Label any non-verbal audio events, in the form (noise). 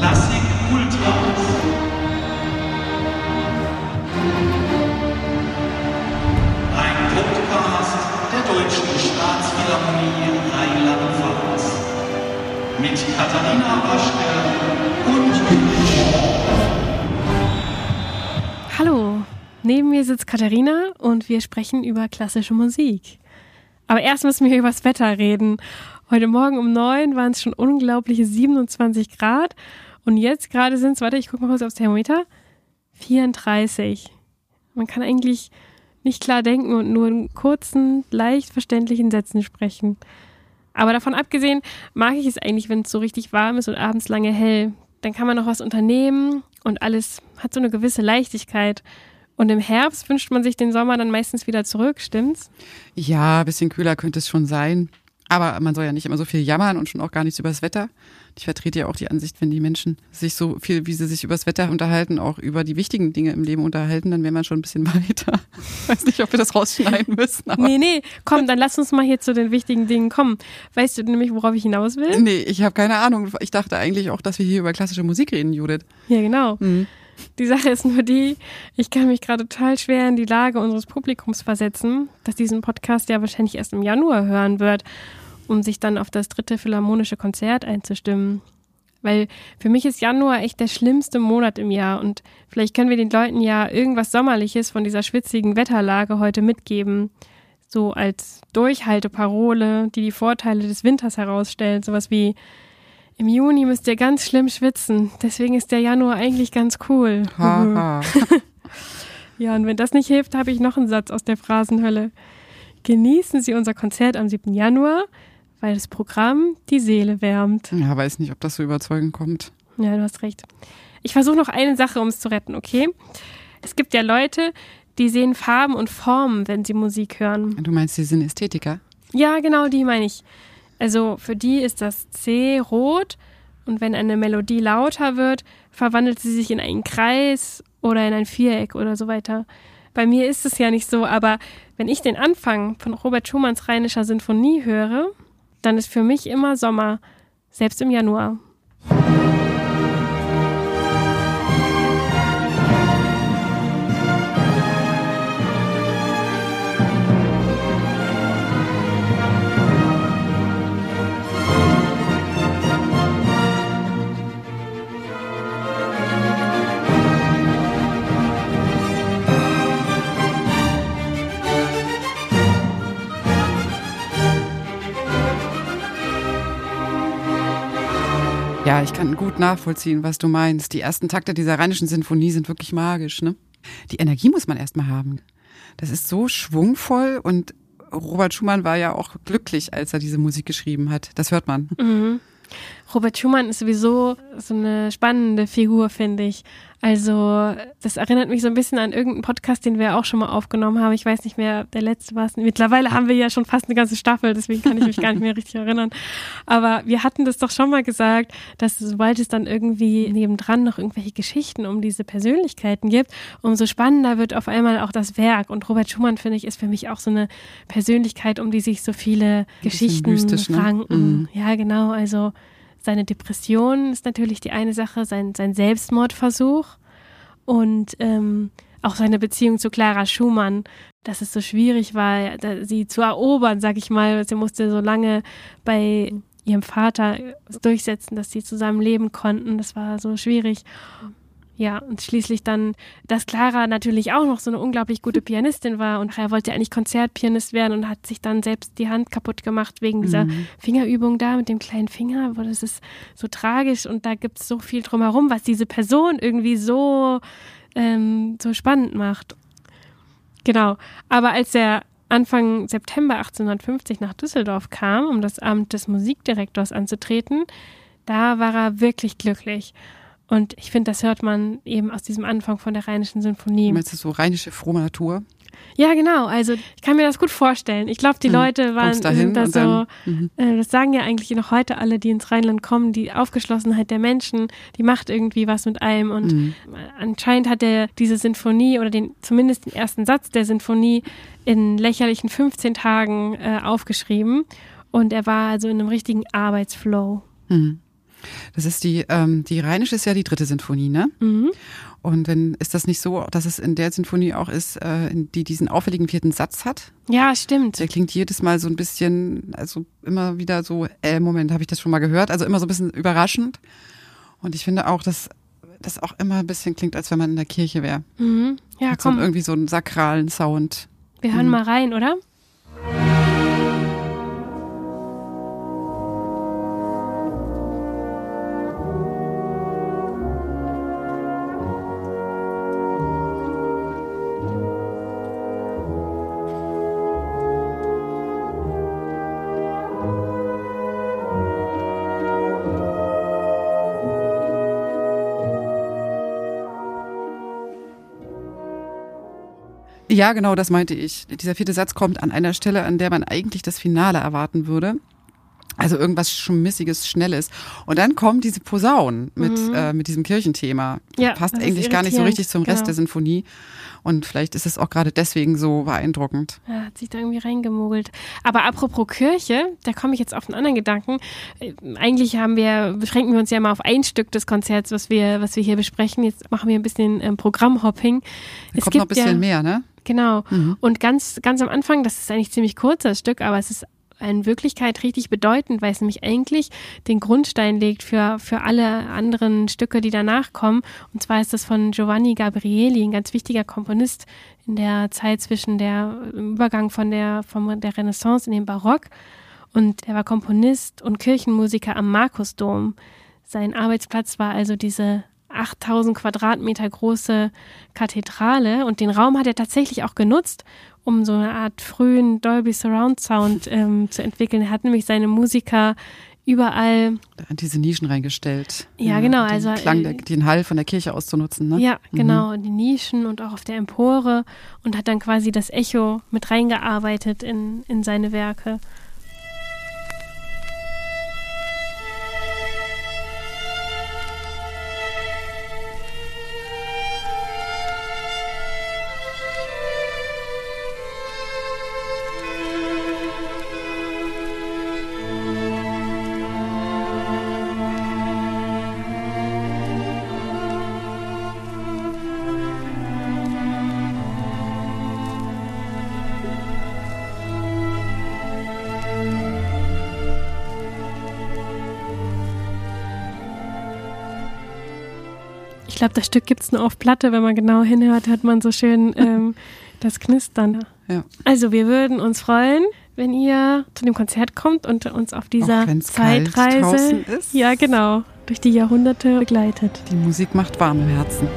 Klassik Ultras. Ein Podcast der Deutschen Staatsphilharmonie Rheinland-Pfalz. Mit Katharina Waschke und Hallo, neben mir sitzt Katharina und wir sprechen über klassische Musik. Aber erst müssen wir über das Wetter reden. Heute Morgen um neun waren es schon unglaubliche 27 Grad und jetzt gerade sind es, warte, ich gucke mal kurz aufs Thermometer, 34. Man kann eigentlich nicht klar denken und nur in kurzen, leicht verständlichen Sätzen sprechen. Aber davon abgesehen mag ich es eigentlich, wenn es so richtig warm ist und abends lange hell. Dann kann man noch was unternehmen und alles hat so eine gewisse Leichtigkeit. Und im Herbst wünscht man sich den Sommer dann meistens wieder zurück, stimmt's? Ja, ein bisschen kühler könnte es schon sein. Aber man soll ja nicht immer so viel jammern und schon auch gar nichts über das Wetter. Ich vertrete ja auch die Ansicht, wenn die Menschen sich so viel, wie sie sich über das Wetter unterhalten, auch über die wichtigen Dinge im Leben unterhalten, dann wäre man schon ein bisschen (laughs) weiter. Ich weiß nicht, ob wir das rausschneiden müssen. Aber Nee, nee, komm, dann lass uns mal hier zu den wichtigen Dingen kommen. Weißt du nämlich, worauf ich hinaus will? Nee, ich habe keine Ahnung. Ich dachte eigentlich auch, dass wir hier über klassische Musik reden, Judith. Ja, genau. Mhm. Die Sache ist nur die, ich kann mich gerade total schwer in die Lage unseres Publikums versetzen, das diesen Podcast ja wahrscheinlich erst im Januar hören wird, um sich dann auf das dritte Philharmonische Konzert einzustimmen. Weil für mich ist Januar echt der schlimmste Monat im Jahr und vielleicht können wir den Leuten ja irgendwas Sommerliches von dieser schwitzigen Wetterlage heute mitgeben. So als Durchhalteparole, die die Vorteile des Winters herausstellt. Sowas wie, im Juni müsst ihr ganz schlimm schwitzen. Deswegen ist der Januar eigentlich ganz cool. Haha. (laughs) Ja, und wenn das nicht hilft, habe ich noch einen Satz aus der Phrasenhölle. Genießen Sie unser Konzert am 7. Januar, weil das Programm die Seele wärmt. ja, weiß nicht, ob das so überzeugend kommt. Ja, du hast recht. Ich versuche noch eine Sache, um es zu retten, okay? Es gibt ja Leute, die sehen Farben und Formen, wenn sie Musik hören. Du meinst, sie sind Ästhetiker? Ja, genau, die meine ich. Also für die ist das C rot und wenn eine Melodie lauter wird, verwandelt sie sich in einen Kreis oder in ein Viereck oder so weiter. Bei mir ist es ja nicht so, aber wenn ich den Anfang von Robert Schumanns Rheinischer Sinfonie höre, dann ist für mich immer Sommer, selbst im Januar. Ja, ich kann gut nachvollziehen, was du meinst. Die ersten Takte dieser rheinischen Sinfonie sind wirklich magisch, ne? Die Energie muss man erstmal haben. Das ist so schwungvoll und Robert Schumann war ja auch glücklich, als er diese Musik geschrieben hat. Das hört man. Robert Schumann ist sowieso so eine spannende Figur, finde ich. Also, das erinnert mich so ein bisschen an irgendeinen Podcast, den wir auch schon mal aufgenommen haben. Ich weiß nicht mehr, der letzte war es. Mittlerweile haben wir ja schon fast eine ganze Staffel, deswegen kann ich mich gar nicht mehr richtig erinnern. Aber wir hatten das doch schon mal gesagt, dass sobald es dann irgendwie nebendran noch irgendwelche Geschichten um diese Persönlichkeiten gibt, umso spannender wird auf einmal auch das Werk. Und Robert Schumann, finde ich, ist für mich auch so eine Persönlichkeit, um die sich so viele Geschichten mystisch, ne? ranken. Mhm. Ja, genau. Also seine Depression ist natürlich die eine Sache, sein, sein Selbstmordversuch und ähm, auch seine Beziehung zu Clara Schumann, dass es so schwierig war, sie zu erobern, sag ich mal. Sie musste so lange bei ihrem Vater durchsetzen, dass sie zusammen leben konnten. Das war so schwierig. Ja, und schließlich dann, dass Clara natürlich auch noch so eine unglaublich gute Pianistin war und er wollte eigentlich Konzertpianist werden und hat sich dann selbst die Hand kaputt gemacht wegen dieser Fingerübung da mit dem kleinen Finger. Das ist so tragisch und da gibt es so viel drumherum, was diese Person irgendwie so, ähm, so spannend macht. Genau. Aber als er Anfang September 1850 nach Düsseldorf kam, um das Amt des Musikdirektors anzutreten, da war er wirklich glücklich. Und ich finde, das hört man eben aus diesem Anfang von der Rheinischen Sinfonie. Meinst du so rheinische frohe Natur? Ja, genau. Also ich kann mir das gut vorstellen. Ich glaube, die Mhm. Leute waren dahin da so. dann- mhm. Äh, das sagen ja eigentlich noch heute alle, die ins Rheinland kommen. Die Aufgeschlossenheit der Menschen, die macht irgendwie was mit einem. Und Mhm. anscheinend hat er diese Sinfonie oder den zumindest den ersten Satz der Sinfonie in lächerlichen 15 Tagen äh, aufgeschrieben. Und er war also in einem richtigen Arbeitsflow. Mhm. Das ist die, ähm, die Rheinische ist ja die dritte Sinfonie, ne? Mhm. Und wenn ist das nicht so, dass es in der Sinfonie auch ist, äh, die diesen auffälligen vierten Satz hat? Ja, stimmt. Der klingt jedes Mal so ein bisschen, also immer wieder so, äh, Moment, habe ich das schon mal gehört? Also immer so ein bisschen überraschend. Und ich finde auch, dass das auch immer ein bisschen klingt, als wenn man in der Kirche wäre. Mhm. Ja, so komm, irgendwie so einen sakralen Sound. wir hören Mhm. mal rein, oder? Ja, genau, das meinte ich. Dieser vierte Satz kommt an einer Stelle, an der man eigentlich das Finale erwarten würde. Also irgendwas Schmissiges, Schnelles. Und dann kommt diese Posaun mit, äh, mit diesem Kirchenthema. Mhm. Ja, Passt eigentlich gar nicht so richtig zum Rest genau. der Sinfonie. Und vielleicht ist es auch gerade deswegen so beeindruckend. Ja, hat sich da irgendwie reingemogelt. Aber apropos Kirche, da komme ich jetzt auf einen anderen Gedanken. Äh, Eigentlich haben wir, beschränken wir uns ja mal auf ein Stück des Konzerts, was wir, was wir hier besprechen. Jetzt machen wir ein bisschen ähm, Programmhopping. Da kommt noch ein bisschen ja, mehr, ne? Genau. Und ganz, ganz am Anfang, das ist eigentlich ziemlich kurz, das Stück, aber es ist in Wirklichkeit richtig bedeutend, weil es nämlich eigentlich den Grundstein legt für, für alle anderen Stücke, die danach kommen. Und zwar ist das von Giovanni Gabrieli, ein ganz wichtiger Komponist in der Zeit zwischen der Übergang von der, von der Renaissance in den Barock. Und er war Komponist und Kirchenmusiker am Markusdom. Sein Arbeitsplatz war also diese 8000 Quadratmeter große Kathedrale und den Raum hat er tatsächlich auch genutzt, um so eine Art frühen Dolby Surround Sound ähm, zu entwickeln. Er hat nämlich seine Musiker überall, Da hat diese Nischen reingestellt. Ja, genau, Den also, Klang, der, äh, den Hall von der Kirche auszunutzen, ne? ja, genau, in die Nischen und auch auf der Empore und hat dann quasi das Echo mit reingearbeitet in, in seine Werke. Glaube, das Stück gibt es nur auf Platte. Wenn man genau hinhört, hört man so schön (laughs) ähm, das Knistern. Ja. Also wir würden uns freuen, wenn ihr zu dem Konzert kommt und uns auf dieser Zeitreise, ja genau, durch die Jahrhunderte begleitet. Die Musik macht warm im Herzen.